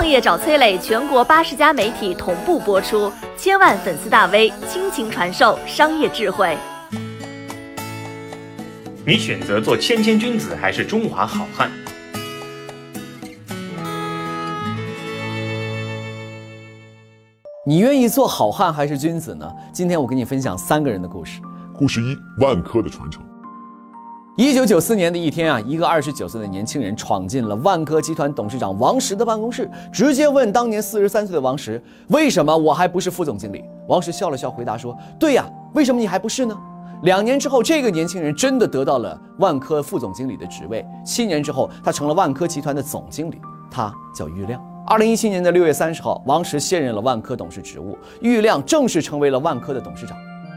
创业找崔磊，全国八十家媒体同步播出，千万粉丝大 V 倾情传授商业智慧。你选择做谦谦君子还是中华好汉？你愿意做好汉还是君子呢？今天我给你分享三个人的故事。故事一：万科的传承。一九九四年的一天啊，一个二十九岁的年轻人闯进了万科集团董事长王石的办公室，直接问当年四十三岁的王石：“为什么我还不是副总经理？”王石笑了笑，回答说：“对呀，为什么你还不是呢？”两年之后，这个年轻人真的得到了万科副总经理的职位。七年之后，他成了万科集团的总经理，他叫郁亮。二零一七年的六月三十号，王石卸任了万科董事职务，郁亮正式成为了万科的董事长。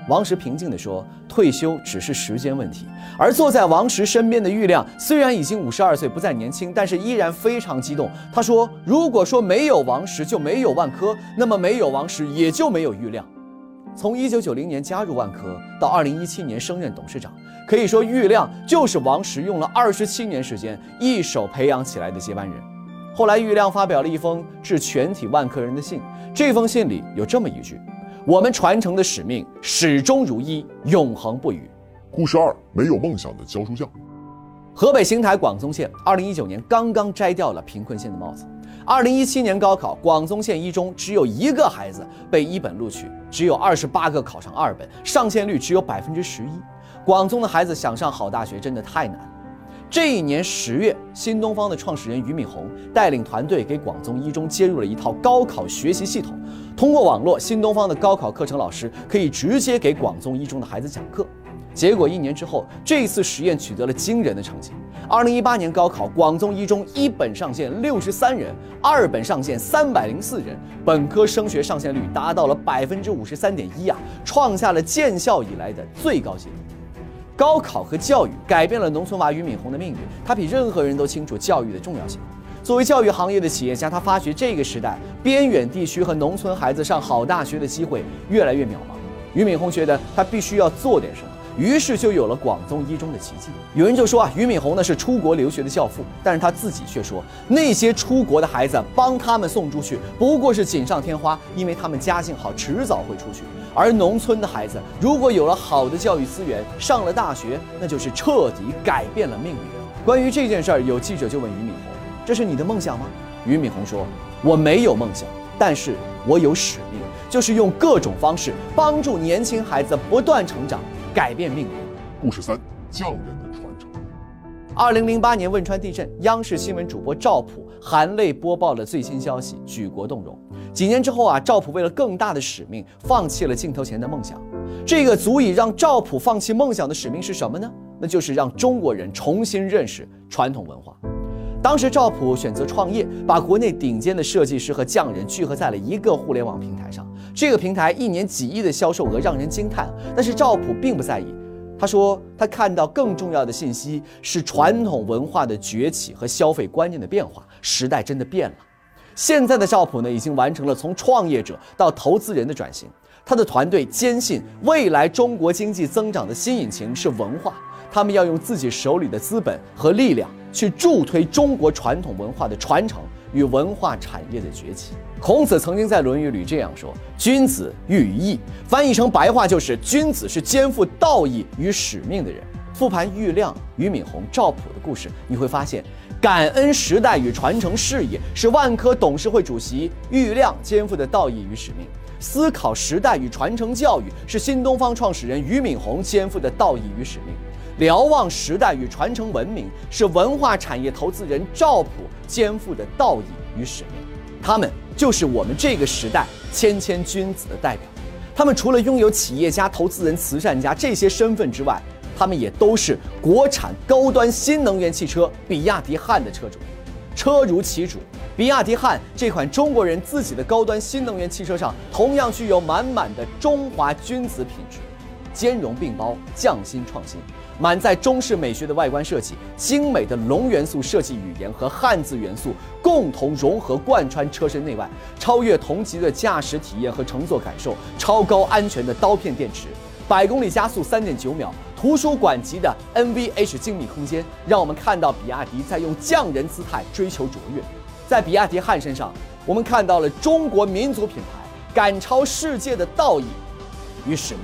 王石平静地说：“退休只是时间问题。”而坐在王石身边的郁亮虽然已经五十二岁，不再年轻，但是依然非常激动。他说：“如果说没有王石就没有万科，那么没有王石也就没有郁亮。”从一九九零年加入万科到二零一七年升任董事长，可以说郁亮就是王石用了二十七年时间一手培养起来的接班人。后来，郁亮发表了一封致全体万科人的信，这封信里有这么一句。我们传承的使命始终如一，永恒不渝。故事二：没有梦想的教书匠。河北邢台广宗县，二零一九年刚刚摘掉了贫困县的帽子。二零一七年高考，广宗县一中只有一个孩子被一本录取，只有二十八个考上二本，上线率只有百分之十一。广宗的孩子想上好大学，真的太难。这一年十月，新东方的创始人俞敏洪带领团队给广宗一中接入了一套高考学习系统。通过网络，新东方的高考课程老师可以直接给广宗一中的孩子讲课。结果一年之后，这次实验取得了惊人的成绩。二零一八年高考，广宗一中一本上线六十三人，二本上线三百零四人，本科升学上线率达到了百分之五十三点一啊，创下了建校以来的最高纪录。高考和教育改变了农村娃俞敏洪的命运，他比任何人都清楚教育的重要性。作为教育行业的企业家，他发觉这个时代边远地区和农村孩子上好大学的机会越来越渺茫。俞敏洪觉得他必须要做点什么，于是就有了广宗一中的奇迹。有人就说啊，俞敏洪呢是出国留学的教父，但是他自己却说，那些出国的孩子帮他们送出去不过是锦上添花，因为他们家境好，迟早会出去。而农村的孩子，如果有了好的教育资源，上了大学，那就是彻底改变了命运。关于这件事儿，有记者就问俞敏洪：“这是你的梦想吗？”俞敏洪说：“我没有梦想，但是我有使命，就是用各种方式帮助年轻孩子不断成长，改变命运。”故事三：匠人的传承。二零零八年汶川地震，央视新闻主播赵普含泪播报了最新消息，举国动容。几年之后啊，赵普为了更大的使命，放弃了镜头前的梦想。这个足以让赵普放弃梦想的使命是什么呢？那就是让中国人重新认识传统文化。当时赵普选择创业，把国内顶尖的设计师和匠人聚合在了一个互联网平台上。这个平台一年几亿的销售额让人惊叹，但是赵普并不在意。他说，他看到更重要的信息是传统文化的崛起和消费观念的变化，时代真的变了。现在的赵普呢，已经完成了从创业者到投资人的转型。他的团队坚信，未来中国经济增长的新引擎是文化。他们要用自己手里的资本和力量，去助推中国传统文化的传承与文化产业的崛起。孔子曾经在《论语》里这样说：“君子喻于义。”翻译成白话就是：君子是肩负道义与使命的人。复盘郁亮、俞敏洪、赵普的故事，你会发现。感恩时代与传承事业是万科董事会主席郁亮肩负的道义与使命；思考时代与传承教育是新东方创始人俞敏洪肩负的道义与使命；瞭望时代与传承文明是文化产业投资人赵普肩负的道义与使命。他们就是我们这个时代谦谦君子的代表。他们除了拥有企业家、投资人、慈善家这些身份之外，他们也都是国产高端新能源汽车比亚迪汉的车主，车如其主，比亚迪汉这款中国人自己的高端新能源汽车上，同样具有满满的中华君子品质，兼容并包，匠心创新，满载中式美学的外观设计，精美的龙元素设计语言和汉字元素共同融合贯穿车身内外，超越同级的驾驶体验和乘坐感受，超高安全的刀片电池，百公里加速三点九秒。图书馆级的 NVH 精密空间，让我们看到比亚迪在用匠人姿态追求卓越。在比亚迪汉身上，我们看到了中国民族品牌赶超世界的道义与使命。